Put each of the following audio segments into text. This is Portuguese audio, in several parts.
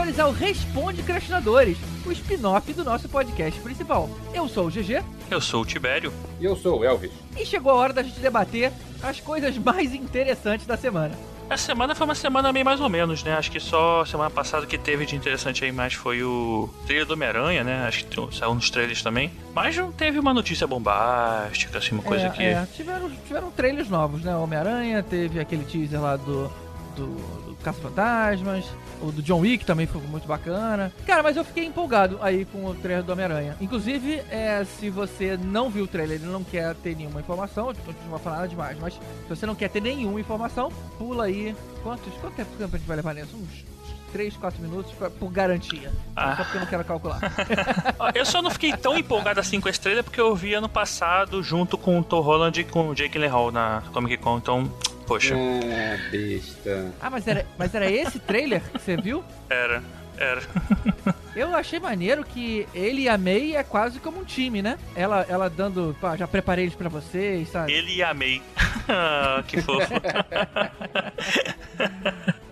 e senhores, ao Responde Crastinadores, o spin-off do nosso podcast principal. Eu sou o GG. Eu sou o Tibério. E eu sou o Elvis. E chegou a hora da gente debater as coisas mais interessantes da semana. Essa semana foi uma semana meio mais ou menos, né? Acho que só semana passada que teve de interessante aí mais foi o trailer do Homem-Aranha, né? Acho que saiu nos trailers também. Mas não teve uma notícia bombástica, assim, uma coisa é, que. É, tiveram, tiveram trailers novos, né? Homem-Aranha, teve aquele teaser lá do, do, do Caça-Fantasmas. O do John Wick também foi muito bacana. Cara, mas eu fiquei empolgado aí com o trailer do Homem-Aranha. Inclusive, é, se você não viu o trailer e não quer ter nenhuma informação, não vou falar nada demais, mas se você não quer ter nenhuma informação, pula aí. Quantos, quanto tempo a gente vai levar nisso? Uns 3, 4 minutos por garantia. Ah. Só porque eu não quero calcular. eu só não fiquei tão empolgado assim com a estrela porque eu vi ano passado junto com o Tom Holland e com o Jake Gyllenhaal na Comic Con, então poxa. Ah, besta. Ah, mas era, mas era esse trailer que você viu? Era, era. Eu achei maneiro que ele e a May é quase como um time, né? Ela, ela dando, pá, já preparei eles pra vocês, sabe? Ele e a May. que fofo.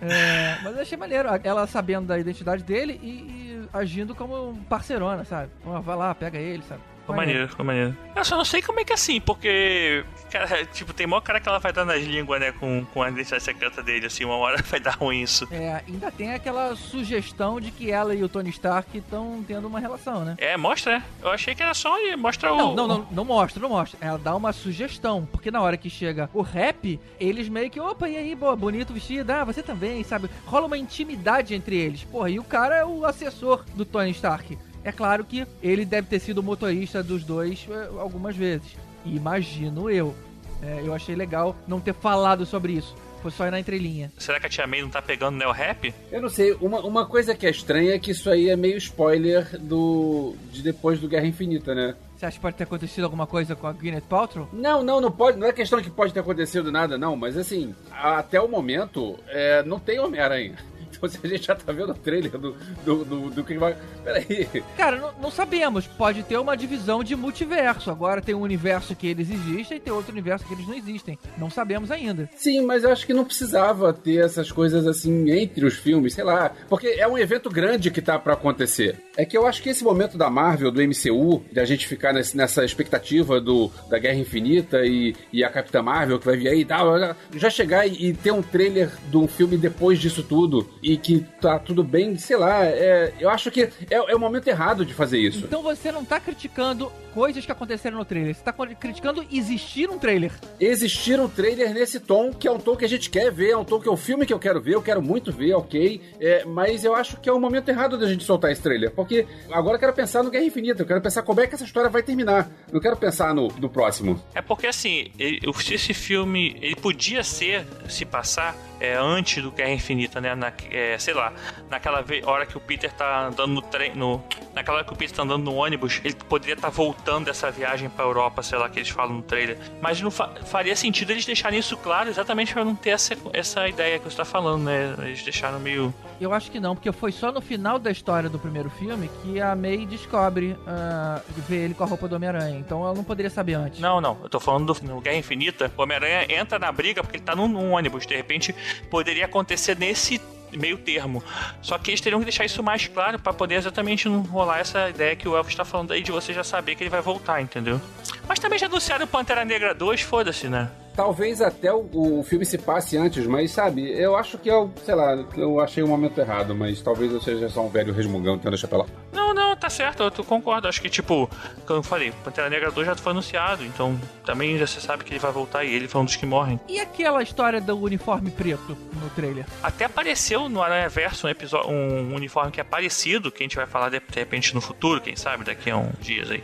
é, mas eu achei maneiro, ela sabendo da identidade dele e, e agindo como parceirona, sabe? Vai lá, pega ele, sabe? Ficou maneiro, ficou maneiro. Eu só não sei como é que é assim, porque, cara, tipo, tem maior cara que ela vai dar nas línguas, né, com, com a identidade secreta dele, assim, uma hora vai dar ruim isso. É, ainda tem aquela sugestão de que ela e o Tony Stark estão tendo uma relação, né? É, mostra, né? Eu achei que era só mostra o... Não, não, não, não mostra, não mostra. Ela dá uma sugestão, porque na hora que chega o rap, eles meio que, opa, e aí, boa, bonito vestido, ah, você também, sabe? Rola uma intimidade entre eles. Porra, e o cara é o assessor do Tony Stark. É claro que ele deve ter sido o motorista dos dois eh, algumas vezes. Imagino eu. É, eu achei legal não ter falado sobre isso. Foi só ir na entrelinha. Será que a Tia May não tá pegando Neo Rap? Eu não sei. Uma, uma coisa que é estranha é que isso aí é meio spoiler do de depois do Guerra Infinita, né? Você acha que pode ter acontecido alguma coisa com a Gwyneth Paltrow? Não, não, não pode. Não é questão que pode ter acontecido nada, não. Mas assim, até o momento, é, não tem Homem-Aranha. Então a gente já tá vendo o trailer do, do, do, do que vai. Peraí. Cara, não, não, sabemos. Pode ter uma divisão de multiverso. Agora tem um universo que eles existem e tem outro universo que eles não existem. Não sabemos ainda. Sim, mas eu acho que não precisava ter essas coisas assim entre os filmes, sei lá. Porque é um evento grande que tá para acontecer. É que eu acho que esse momento da Marvel, do MCU, de a gente ficar nesse, nessa expectativa do, da Guerra Infinita e, e a Capitã Marvel que vai vir aí e tal, já chegar e, e ter um trailer do filme depois disso tudo e que tá tudo bem, sei lá, é, eu acho que é, é, o momento errado de fazer isso. Então você não tá criticando coisas que aconteceram no trailer, você tá criticando existir um trailer. Existir um trailer nesse tom, que é um tom que a gente quer ver, é um tom que é o um filme que eu quero ver, eu quero muito ver, ok, é, mas eu acho que é o momento errado da gente soltar esse trailer, porque agora eu quero pensar no Guerra Infinita, eu quero pensar como é que essa história vai terminar, não quero pensar no, no próximo. É porque assim, ele, esse filme, ele podia ser, se passar, é, antes do Guerra Infinita, né? Na, é, sei lá, naquela hora que o Peter tá andando no trem. No, naquela hora que o Peter tá andando no ônibus, ele poderia estar tá voltando dessa viagem pra Europa, sei lá, que eles falam no trailer. Mas não fa faria sentido eles deixarem isso claro exatamente para não ter essa, essa ideia que você tá falando, né? Eles deixaram meio. Eu acho que não, porque foi só no final da história do primeiro filme que a May descobre uh, ver ele com a roupa do Homem-Aranha. Então ela não poderia saber antes. Não, não. Eu tô falando do no Guerra Infinita. O Homem-Aranha entra na briga porque ele tá num, num ônibus. De repente, poderia acontecer nesse meio termo. Só que eles teriam que deixar isso mais claro para poder exatamente não rolar essa ideia que o Elvis está falando aí de você já saber que ele vai voltar, entendeu? Mas também já anunciaram o Pantera Negra 2, foda-se, né? Talvez até o, o, filme se passe antes, mas sabe, eu acho que eu, sei lá, eu achei o momento errado, mas talvez eu seja só um velho resmungão tendo pra lá. Não, não, tá certo, eu concordo. Acho que, tipo, como eu falei, Pantera Negra 2 já foi anunciado, então também já você sabe que ele vai voltar e ele foi um dos que morrem. E aquela história do uniforme preto no trailer? Até apareceu no Aranha Verso um, episódio, um uniforme que é parecido, que a gente vai falar de, de repente no futuro, quem sabe, daqui a uns dias aí.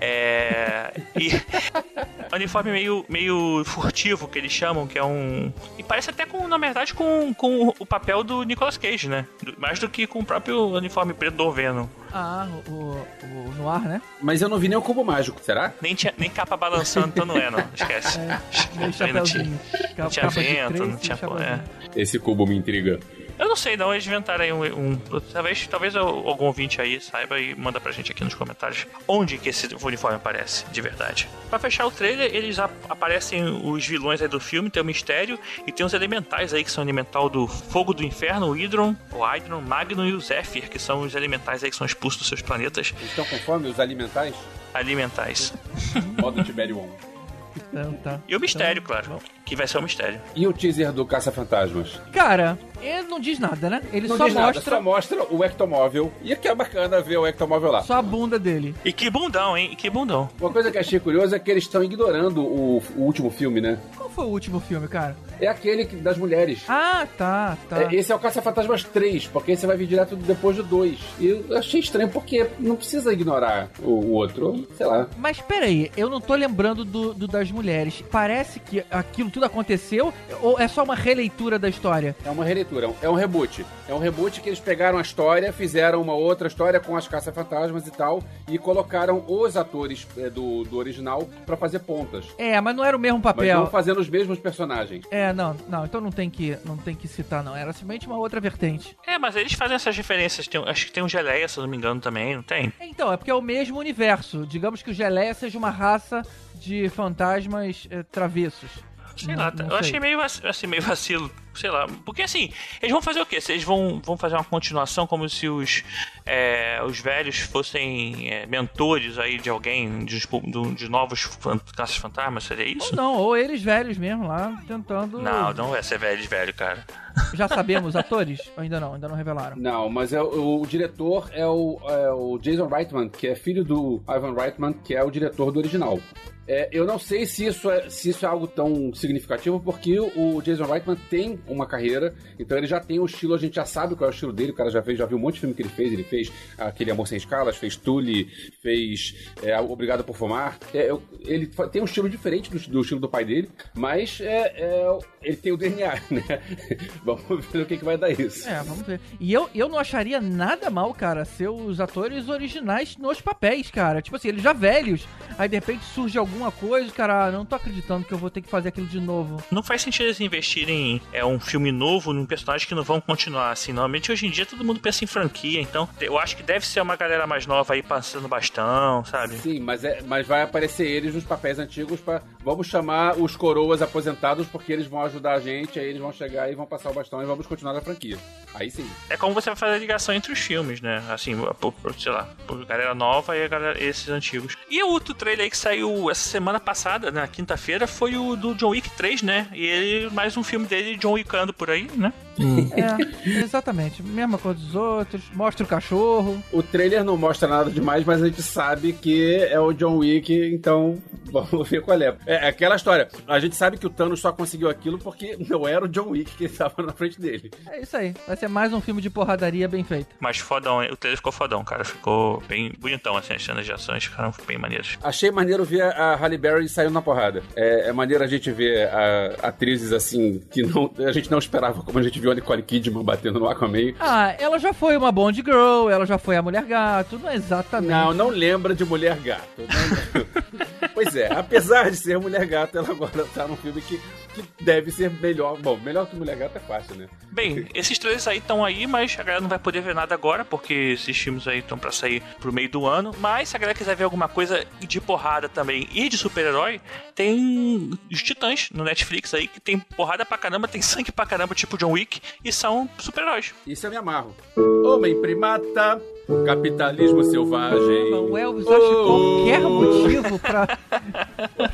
É. E. uniforme meio, meio furtivo que eles chamam, que é um. E parece até com, na verdade, com, com o papel do Nicolas Cage, né? Mais do que com o próprio uniforme preto do Venom. Ah, o, o Noir, né? Mas eu não vi nem o cubo mágico, será? Nem, tinha, nem capa balançando, então não é, não. Esquece. É, nem chapéuzinho. Não tinha vento, não tinha. É. Esse cubo me intriga. Eu não sei, não. Eles inventaram aí um. um talvez, talvez algum ouvinte aí saiba e manda pra gente aqui nos comentários onde que esse uniforme aparece, de verdade. Pra fechar o trailer, eles aparecem os vilões aí do filme, tem o mistério e tem os elementais aí que são elemental do fogo do inferno, o Hydron, o Hydron, Magnum e o Zephyr, que são os elementais aí que são expulsos dos seus planetas. Eles estão com fome, os alimentais? Alimentais. Modo Tiberium. Então, tá. E o mistério, então, claro. Bom. Que vai ser o mistério. E o teaser do Caça-Fantasmas? Cara, ele não diz nada, né? Ele não só diz mostra. Nada, só mostra o ectomóvel. E que é bacana ver o ectomóvel lá. Só a bunda dele. E que bundão, hein? E que bundão. Uma coisa que achei curiosa é que eles estão ignorando o, o último filme, né? Qual foi o último filme, cara? É aquele das mulheres. Ah, tá, tá. É, esse é o Caça-Fantasmas 3, porque você vai vir direto depois do 2. E eu achei estranho, porque não precisa ignorar o, o outro, sei lá. Mas peraí, eu não tô lembrando do, do, das mulheres. Parece que aquilo tudo aconteceu ou é só uma releitura da história? É uma releitura, é um reboot. É um reboot que eles pegaram a história, fizeram uma outra história com as caça-fantasmas e tal, e colocaram os atores é, do, do original para fazer pontas. É, mas não era o mesmo papel. Mas não fazendo os mesmos personagens. É, não, não, então não tem que, não tem que citar, não. Era simplesmente uma outra vertente. É, mas eles fazem essas referências. Tem, acho que tem um Geleia, se eu não me engano, também, não tem? Então, é porque é o mesmo universo. Digamos que o Geleia seja uma raça de fantasmas é, travessos. Sei lá, não, eu sei. achei meio, assim, meio vacilo sei lá. Porque assim, eles vão fazer o quê? Eles vão, vão fazer uma continuação como se os, é, os velhos fossem é, mentores aí de alguém, de, de, de novos caças fantasmas, seria isso? Ou não, ou eles velhos mesmo lá, tentando. Não, não vai ser velhos, velho, cara. Já sabemos atores? Ou ainda não? Ainda não revelaram? Não, mas é, o, o diretor é o, é o Jason Reitman, que é filho do Ivan Reitman, que é o diretor do original. É, eu não sei se isso, é, se isso é algo tão significativo, porque o Jason Reitman tem uma carreira, então ele já tem o estilo, a gente já sabe qual é o estilo dele, o cara já fez, já viu um monte de filme que ele fez, ele fez aquele Amor Sem Escalas, fez Tully, fez é, Obrigado por Fumar. É, ele tem um estilo diferente do, do, estilo do pai dele, mas é, é ele tem o DNA, né? vamos ver o que, que vai dar isso. É, vamos ver. E eu, eu não acharia nada mal, cara, ser os atores originais nos papéis, cara. Tipo assim, eles já velhos, aí de repente surge alguma coisa, cara, não tô acreditando que eu vou ter que fazer aquilo de novo. Não faz sentido eles investirem é, um filme novo num personagem que não vão continuar assim. Normalmente hoje em dia todo mundo pensa em franquia, então eu acho que deve ser uma galera mais nova aí passando bastão, sabe? Sim, mas, é, mas vai aparecer eles nos papéis antigos para Vamos chamar os coroas aposentados porque eles vão ajudar a gente, aí eles vão chegar e vão passar o bastão e vamos continuar a franquia. Aí sim. É como você vai fazer a ligação entre os filmes, né? Assim, por, por, sei lá, por galera nova e galera, esses antigos. E o outro trailer aí que saiu essa semana passada, na quinta-feira, foi o do John Wick 3, né? E ele, mais um filme dele, John Wickando por aí, né? É, exatamente. Mesma coisa dos outros. Mostra o cachorro. O trailer não mostra nada demais, mas a gente sabe que é o John Wick, então vamos ver qual é. É aquela história. A gente sabe que o Thanos só conseguiu aquilo porque não era o John Wick que estava na frente dele. É isso aí. Vai ser mais um filme de porradaria bem feito. Mas fodão, o trailer ficou fodão, cara. Ficou bem bonitão, assim, as cenas de ações ficaram bem maneiras. Achei maneiro ver a Halle Berry saindo na porrada. É, é maneiro a gente ver a, atrizes assim que não, a gente não esperava, como a gente viu a Nicole Kidman batendo no Aquaman. Ah, ela já foi uma Bond Girl, ela já foi a Mulher Gato, não é exatamente. Não, não lembra de Mulher Gato. pois é, apesar de ser Mulher Gato, ela agora tá num filme que, que deve ser melhor. Bom, melhor que Mulher Gato é fácil, né? Bem, esses três aí estão aí, mas a galera não vai poder ver nada agora, porque esses filmes aí estão para sair pro meio do ano. Mas se a galera quiser ver alguma coisa de porrada também e de super-herói, tem os Titãs no Netflix aí, que tem porrada pra caramba, tem sangue pra caramba, tipo John Wick, e são super-heróis. Isso eu me amarro. Homem primata, capitalismo selvagem. O Elvis oh, acha qualquer motivo pra,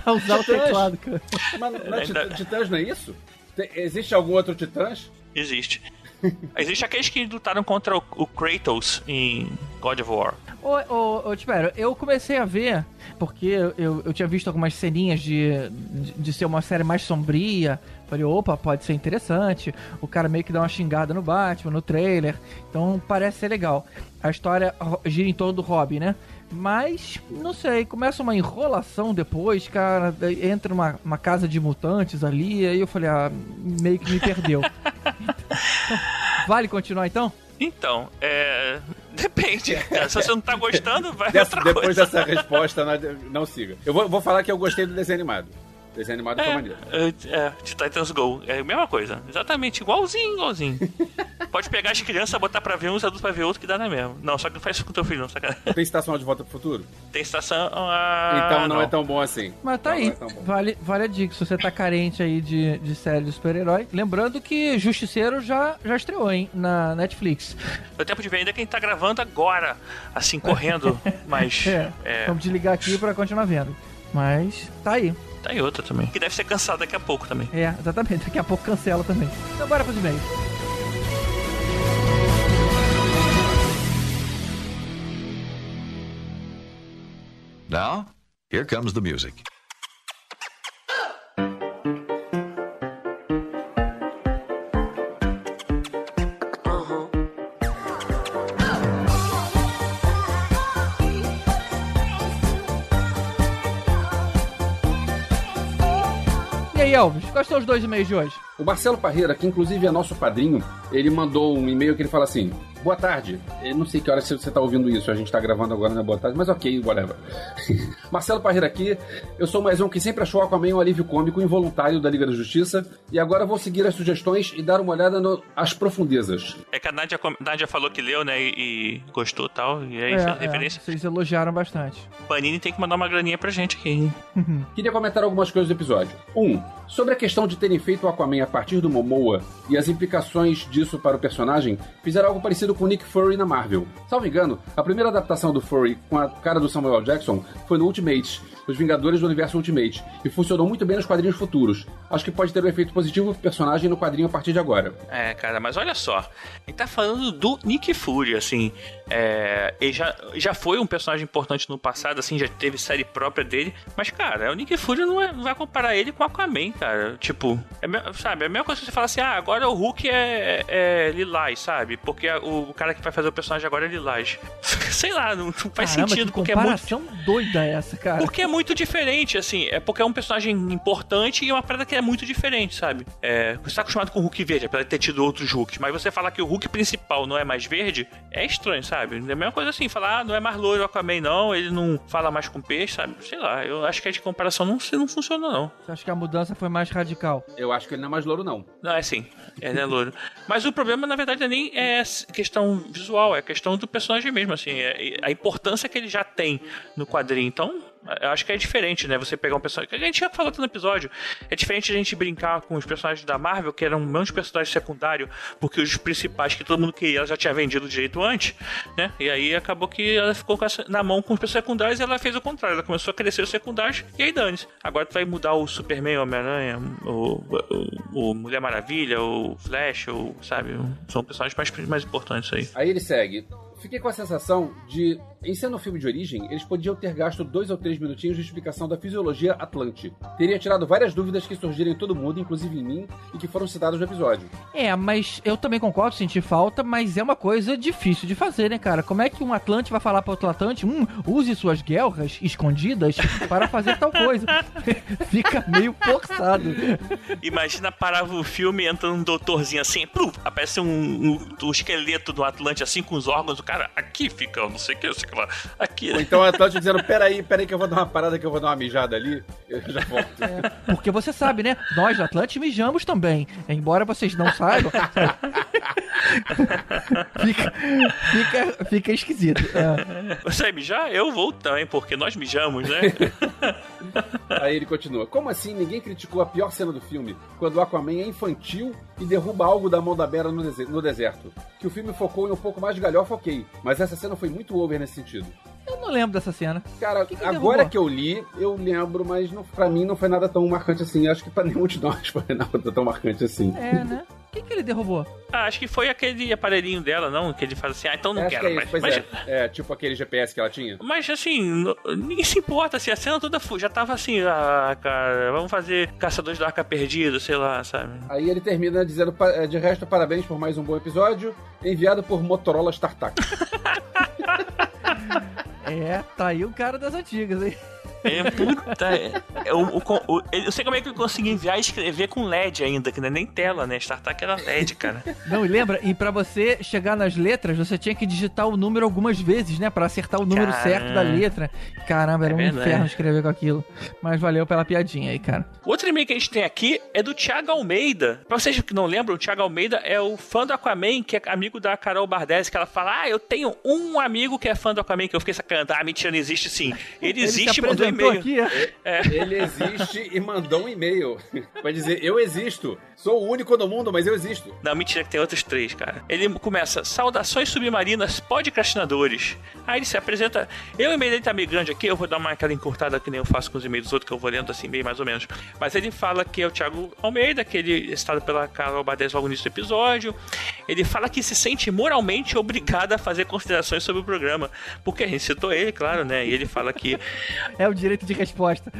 pra usar o teclado, cara. Mas não, é, Titãs não é isso? Tem, existe algum outro Titãs? Existe. Existe aqueles que lutaram contra o, o Kratos em God of War. Ô, ô, ô, espero, eu comecei a ver, porque eu, eu tinha visto algumas ceninhas de, de, de, ser uma série mais sombria. Falei, opa, pode ser interessante. O cara meio que dá uma xingada no Batman, no trailer. Então parece ser legal. A história gira em torno do Robin, né? Mas, não sei, começa uma enrolação depois, cara. Entra uma, uma casa de mutantes ali. Aí eu falei, ah, meio que me perdeu. vale continuar então? Então, é. Depende. Se você não tá gostando, vai Dessa, Depois coisa. dessa resposta, não, siga. Eu vou, vou falar que eu gostei do desenho animado. O desenho animado é, foi maneiro. É, é, Titans Go. É a mesma coisa. Exatamente, igualzinho, igualzinho. Pode pegar as crianças, botar pra ver um, os adultos pra ver outro, que dá na mesma. Não, só que não faz isso com teu filho, não, sacanagem. Tem estação de volta pro futuro? Tem estação. Ah, então não, é tão bom assim. Mas tá Não, aí. não é vale, vale a dica. Se você tá carente aí de, de série de super-herói. Lembrando que Justiceiro já, já estreou, hein? Na Netflix. Deu tempo de ver ainda quem tá gravando agora, assim, correndo. Mas. É. É. Vamos desligar aqui pra continuar vendo. Mas tá aí. Tá aí outra também. Que deve ser cansado daqui a pouco também. É, exatamente. Daqui a pouco cancela também. Então bora pros e-mails. Now, here comes the music. Os dois e-mails de hoje? O Marcelo Parreira, que inclusive é nosso padrinho, ele mandou um e-mail que ele fala assim: Boa tarde. Eu não sei que hora você tá ouvindo isso, a gente tá gravando agora na boa tarde, mas ok, whatever. Marcelo Parreira aqui, eu sou mais um que sempre achou Aquaman um alívio cômico involuntário da Liga da Justiça, e agora vou seguir as sugestões e dar uma olhada no, profundezas. É que a Nádia, com- Nádia falou que leu, né? E, e gostou e tal. E aí É, fez é, referência. vocês elogiaram bastante. Panini tem que mandar uma graninha pra gente aqui, hein? Queria comentar algumas coisas do episódio. 1. Um, sobre a questão de terem feito o Aquaman a partir do Momoa e as implicações disso para o personagem, fizeram algo parecido com o Nick Fury na Marvel. Salvo engano, a primeira adaptação do Fury com a cara do Samuel Jackson foi no Ultimate, Os Vingadores do Universo Ultimate, e funcionou muito bem nos quadrinhos futuros. Acho que pode ter um efeito positivo pro personagem no quadrinho a partir de agora. É, cara, mas olha só. Ele tá falando do Nick Fury, assim. É, ele já, já foi um personagem importante no passado, assim, já teve série própria dele. Mas, cara, o Nick Fury não, é- não vai comparar ele com o Aquaman, cara. Tipo, é, sabe, é a mesma coisa que você falar assim: ah, agora o Hulk é, é Lilás, sabe? Porque a- o, cara que vai fazer o personagem agora é Lilás. Sei lá, não, não faz Caramba, sentido, que porque é muito. doida essa, cara. Porque é muito diferente, assim. É porque é um personagem importante e é uma parada que é muito diferente, sabe? É, você tá acostumado com o Hulk verde, apesar de ter tido outros Hulks. Mas você falar que o Hulk principal não é mais verde, é estranho, sabe? É a mesma coisa assim, falar, ah, não é mais loiro o Aquaman, não, ele não fala mais com peixe, sabe? Sei lá, eu acho que a de comparação não, não funciona, não. Você acha que a mudança foi mais radical? Eu acho que ele não é mais louro, não. Não, é sim. Ele é loiro. Mas o problema, na verdade, nem é questão visual, é questão do personagem mesmo, assim. É a importância que ele já tem no quadrinho. Então, eu acho que é diferente, né? Você pegar um personagem. A gente já falou no episódio. É diferente a gente brincar com os personagens da Marvel, que eram menos personagens secundários, porque os principais que todo mundo queria, ela já tinha vendido direito antes, né? E aí acabou que ela ficou essa- na mão com os personagens secundários e ela fez o contrário. Ela começou a crescer os secundários e aí dane-se. Agora tu vai mudar o Superman, o Homem-Aranha, o, o, o Mulher Maravilha, o Flash, o, sabe? São personagens mais, mais importantes aí. Aí ele segue. Fiquei com a sensação de, em sendo um filme de origem, eles podiam ter gasto dois ou três minutinhos de explicação da fisiologia Atlante. Teria tirado várias dúvidas que surgiram em todo mundo, inclusive em mim, e que foram citadas no episódio. É, mas eu também concordo, senti falta, mas é uma coisa difícil de fazer, né, cara? Como é que um Atlante vai falar para outro Atlante, hum, use suas guerras escondidas para fazer tal coisa? Fica meio forçado. Imagina parava o filme entra um doutorzinho assim, plum, aparece um, um, um esqueleto do Atlante assim com os órgãos, cara aqui fica, eu não sei o que, eu sei o que lá. Aqui. Ou então o Atlante dizendo, peraí, peraí que eu vou dar uma parada, que eu vou dar uma mijada ali, eu já volto. Porque você sabe, né? Nós, Atlante, mijamos também. Embora vocês não saibam. fica, fica, fica esquisito. É. Você mijar? Eu vou também, porque nós mijamos, né? Aí ele continua. Como assim ninguém criticou a pior cena do filme? Quando o Aquaman é infantil e derruba algo da mão da Bera no deserto. Que o filme focou em um pouco mais de galhofa, ok. Mas essa cena foi muito over nesse sentido. Eu não lembro dessa cena. Cara, que que agora derrubou? que eu li, eu lembro, mas não, pra mim não foi nada tão marcante assim. Acho que pra nenhum de nós foi nada tão marcante assim. É, né? O que, que ele derrubou? ah, acho que foi aquele aparelhinho dela, não? Que ele faz assim, ah, então não Acho quero que é mais. pois Mas, é. É, tipo aquele GPS que ela tinha. mas assim, ninguém se importa, assim, a cena toda já tava assim, ah, cara, vamos fazer Caçadores da Arca Perdida, sei lá, sabe? Aí ele termina dizendo, "Pa- é, de resto, parabéns por mais um bom episódio, enviado por Motorola StarTAC. É, tá aí o cara das antigas, hein? É puta. É, é o, o, o, eu sei como é que ele conseguiu enviar e escrever com LED ainda, que não é nem tela, né? StarTAC era LED, cara. Não, e lembra? E pra você chegar nas letras, você tinha que digitar o número algumas vezes, né? Pra acertar o número Caramba. certo da letra. Caramba, era é um verdade. inferno escrever com aquilo. Mas valeu pela piadinha aí, cara. Outro e-mail que a gente tem aqui é do Thiago Almeida. Pra vocês que não lembram, o Thiago Almeida é o fã do Aquaman, que é amigo da Carol Bardesi, que ela fala: Ah, eu tenho um amigo que é fã do Aquaman, que eu fiquei sacanando. Ah, mentira, não existe sim. Ele existe e Aqui, é? É. Ele existe e mandou um e-mail. Vai dizer, eu existo. Sou o único no mundo, mas eu existo. Não, mentira, que tem outros três, cara. Ele começa, saudações submarinas podcastinadores. Aí ele se apresenta. Eu, e-mail dele tá meio grande aqui, eu vou dar uma aquela encurtada que nem eu faço com os e-mails dos outros, que eu vou lendo assim, bem mais ou menos. Mas ele fala que é o Thiago Almeida, que ele está pela Carol Bades logo no início do episódio. Ele fala que se sente moralmente obrigado a fazer considerações sobre o programa. Porque a gente citou ele, claro, né? E ele fala que. É o direito de resposta.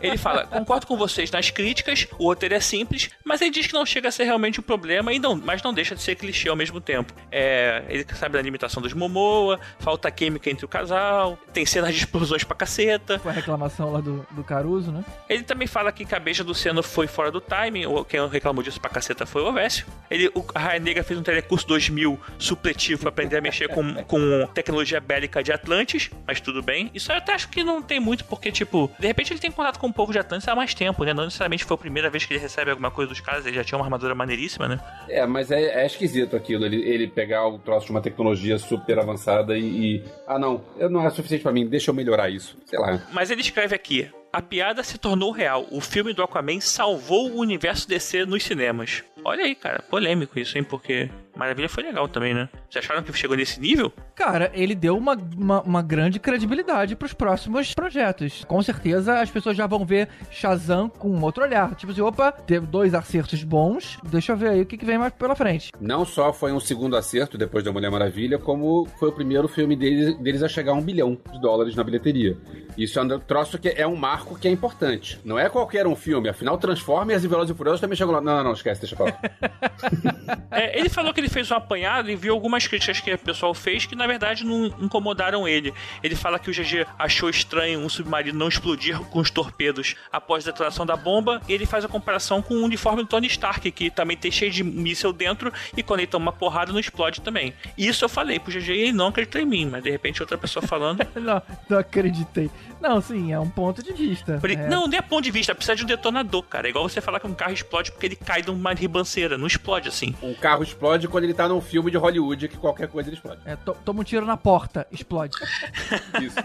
ele fala: concordo com vocês nas críticas, o roteiro é simples, mas ele diz que não chega a ser realmente um problema, e não, mas não deixa de ser clichê ao mesmo tempo. É, ele sabe da limitação dos Momoa, falta química entre o casal, tem cenas de explosões pra caceta. Foi a reclamação lá do, do Caruso, né? Ele também fala que a cabeça do Seno foi fora do timing, ou quem reclamou disso pra caceta foi o Ovésio. Ele, o, Raia Negra fez um telecurso 2000 supletivo pra aprender a mexer com, com tecnologia bélica de Atlantis, mas tudo bem. Isso eu até acho que não tem muito, porque, tipo, de repente ele tem contato com o povo de Atlantis há mais tempo, né? Não necessariamente foi a primeira vez que ele recebe alguma coisa dos caras, ele já tinha uma armadura maneiríssima, né? É, mas é, é esquisito aquilo, ele, ele pegar o troço de uma tecnologia super avançada e, e. Ah, não, não é suficiente para mim, deixa eu melhorar isso. Sei lá. Mas ele escreve aqui: a piada se tornou real. O filme do Aquaman salvou o universo DC nos cinemas. Olha aí, cara, polêmico isso, hein? Porque Maravilha foi legal também, né? Vocês acharam que chegou nesse nível? Cara, ele deu uma, uma, uma grande credibilidade pros próximos projetos. Com certeza as pessoas já vão ver Shazam com um outro olhar. Tipo assim, opa, teve dois acertos bons, deixa eu ver aí o que, que vem mais pela frente. Não só foi um segundo acerto depois da Mulher Maravilha, como foi o primeiro filme deles, deles a chegar a um bilhão de dólares na bilheteria. Isso é um troço que é um marco que é importante. Não é qualquer um filme, afinal Transformers e Velozes e Furiosos também chegou lá. Não, não, não, esquece, deixa pra lá. é, ele falou que ele fez um apanhado e viu algumas críticas que o pessoal fez que na verdade não incomodaram ele. Ele fala que o GG achou estranho um submarino não explodir com os torpedos após a detonação da bomba e ele faz a comparação com o uniforme do Tony Stark, que também tem cheio de míssel dentro e quando ele toma uma porrada não explode também. Isso eu falei pro GG e ele não acreditou em mim, mas de repente outra pessoa falando. não, não acreditei. Não, sim, é um ponto de vista. É. Não, não é ponto de vista, precisa de um detonador, cara. É igual você falar que um carro explode porque ele cai de uma ribanceira. Não explode assim. Um carro explode quando ele tá num filme de Hollywood que qualquer coisa ele explode. É, to toma um tiro na porta, explode. Isso.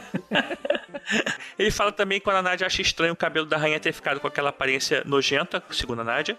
ele fala também quando a Nádia acha estranho o cabelo da rainha ter ficado com aquela aparência nojenta, segundo a Nádia.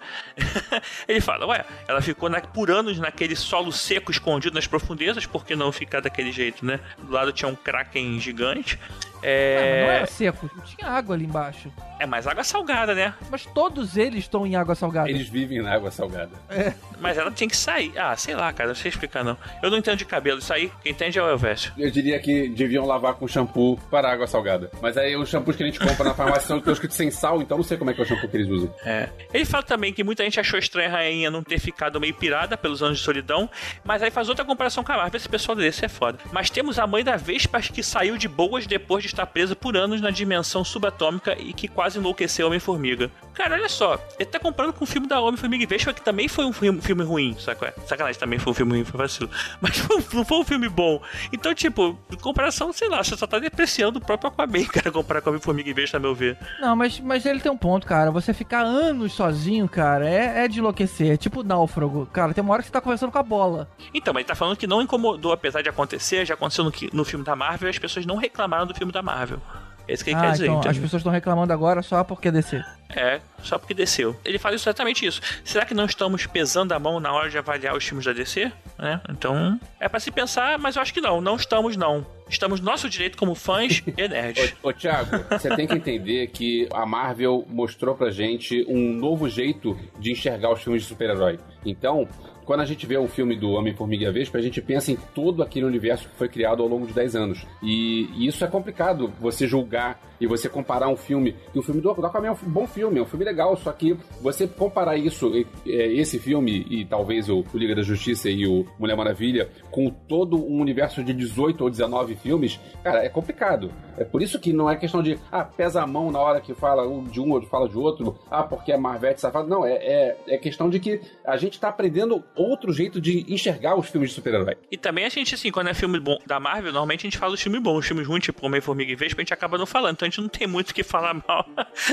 ele fala, ué, ela ficou na, por anos naquele solo seco escondido nas profundezas, por que não ficar daquele jeito, né? Do lado tinha um kraken gigante. É... Não, mas não era seco, tinha água ali embaixo. É mais água salgada, né? Mas todos eles estão em água salgada. Eles vivem na água salgada. É. Mas ela tinha que sair. Ah, sei lá, cara, não sei explicar não. Eu não entendo de cabelo, isso aí, quem entende é o Elvésio. Eu diria que deviam lavar com shampoo para água salgada. Mas aí os shampoos que a gente compra na farmácia são escritos sem sal, então não sei como é que é o shampoo que eles usam. É. Ele fala também que muita gente achou estranha a rainha não ter ficado meio pirada pelos anos de solidão, mas aí faz outra comparação com a Marvel. Esse pessoal desse é foda. Mas temos a mãe da Vespa que saiu de boas depois de estar presa por anos na dimensão subatômica e que quase enlouqueceu Homem-Formiga. Cara, olha só, ele tá comparando com o filme da Homem-Formiga e Vespa, que também foi um filme, ruim, saca? Sacanagem, também foi um filme ruim, foi vacilo. Mas não foi um filme bom. Então, tipo, em comparação, sei lá, você só tá depreciando o próprio Aquaman, cara, comparar com Homem-Formiga e Vespa, a meu ver. Não, mas, mas ele tem um ponto, cara. Você ficar anos sozinho, cara, é, é de enlouquecer. É tipo náufrago. Cara, tem uma hora que você tá conversando com a bola. Então, mas ele tá falando que não incomodou, apesar de acontecer, já aconteceu no, no filme da Marvel as pessoas não reclamaram do filme da Marvel. É isso que ele ah, quer dizer. Então, as pessoas estão reclamando agora só porque desceu. É, só porque desceu. Ele fala exatamente isso. Será que não estamos pesando a mão na hora de avaliar os filmes da DC? É, então, é para se pensar, mas eu acho que não. Não estamos, não. Estamos no nosso direito como fãs e nerds. ô, ô, Thiago, você tem que entender que a Marvel mostrou pra gente um novo jeito de enxergar os filmes de super-herói. Então, quando a gente vê um filme do Homem-Formiga Vespa, a gente pensa em todo aquele universo que foi criado ao longo de 10 anos. E, e isso é complicado, você julgar e você comparar um filme. E o filme do, Aquaman é um bom filme, é um filme legal, só que você comparar isso, esse filme e talvez o, Liga da Justiça e o Mulher Maravilha, com todo um universo de 18 ou 19 filmes, cara, é complicado. É por isso que não é questão de, ah, pesa a mão na hora que fala de um ou fala de outro, ah, porque é Marvete safado. Não, é, é, é questão de que a gente tá aprendendo outro jeito de enxergar os filmes de super-herói. E também a gente, assim, quando é filme bom da Marvel, normalmente a gente fala os filmes bons, os filmes ruins, tipo Homem-Formiga e Vespa, a gente acaba não falando. Então gente não tem muito o que falar mal,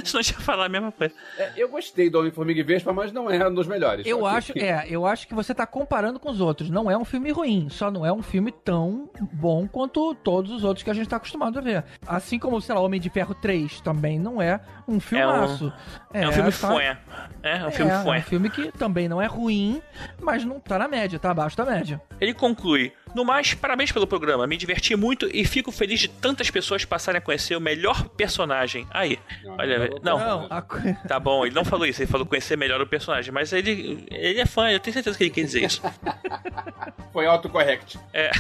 senão a gente vai falar a mesma coisa. É, eu gostei do Homem-Formiga e Vespa, mas não é um dos melhores. Eu acho, que... é, eu acho que você tá comparando com os outros. Não é um filme ruim, só não é um filme tão bom quanto todos os outros que a gente tá acostumado a ver. Assim como, sei lá, Homem de Ferro 3 também não é um filmaço. É um, é, é um filme tá... fué. É, é um filme é. É um filme que também não é ruim, mas não tá na média, tá abaixo da média. Ele conclui, no mais, parabéns pelo programa. Me diverti muito e fico feliz de tantas pessoas passarem a conhecer o melhor personagem. Aí, não, olha, não, não a... tá bom, ele não falou isso, ele falou conhecer melhor o personagem, mas ele, ele é fã, eu tenho certeza que ele quer dizer isso. Foi autocorrect. É.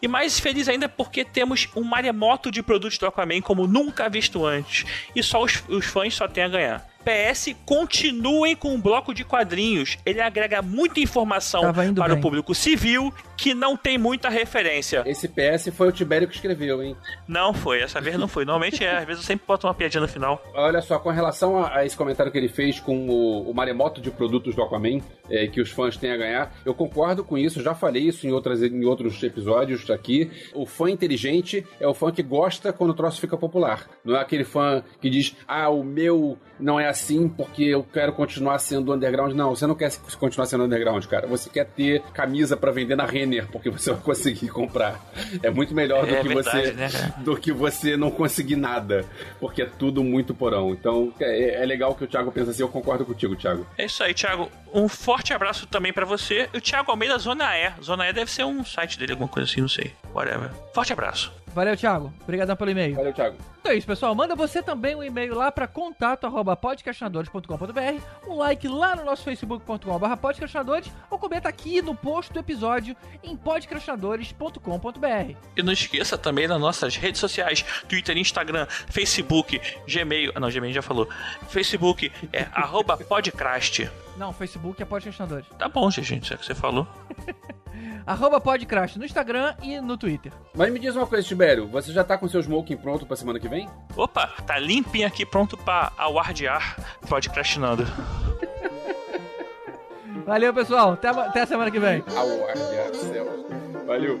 E mais feliz ainda porque temos um maremoto de produtos do Aquaman como nunca visto antes. E só os, os fãs só têm a ganhar. PS, continuem com o bloco de quadrinhos. Ele agrega muita informação para bem. o público civil que não tem muita referência. Esse PS foi o Tibério que escreveu, hein? Não foi, essa vez não foi. Normalmente é, às vezes eu sempre boto uma piadinha no final. Olha só, com relação a, a esse comentário que ele fez com o, o maremoto de produtos do Aquaman, é, que os fãs têm a ganhar, eu concordo com isso, já falei isso em, outras, em outros episódios aqui. O fã inteligente é o fã que gosta quando o troço fica popular. Não é aquele fã que diz, ah, o meu não é assim porque eu quero continuar sendo underground. Não, você não quer continuar sendo underground, cara. Você quer ter camisa para vender na Renner porque você vai conseguir comprar. É muito melhor do é, que verdade, você né, do que você não conseguir nada, porque é tudo muito porão. Então é, é legal que o Thiago pensa assim. Eu concordo contigo, Thiago. É isso aí, Thiago. Um forte abraço também para você. O Thiago Almeida Zona E. Zona E deve ser um site dele, alguma coisa assim, não sei. Whatever. Forte abraço. Valeu, Thiago. Obrigadão pelo e-mail. Valeu, Thiago. Então é isso, pessoal. Manda você também um e-mail lá para contato@podcastinadores.com.br, um like lá no nosso facebook.com/podcastinadores ou comenta aqui no post do episódio em podcastinadores.com.br. E não esqueça também das nossas redes sociais: Twitter, Instagram, Facebook, Gmail. Ah, não, Gmail já falou. Facebook é @podcrast. Não, Facebook é podcastinadores. Tá bom, gente, é o que você falou. Arroba Podcrash no Instagram e no Twitter. Mas me diz uma coisa, Tibério, você já tá com seu smoking pronto pra semana que vem? Opa, tá limpinho aqui, pronto pra awardear Podcrastinando. Valeu, pessoal. Até, até a semana que vem. Awardear, céu. Valeu.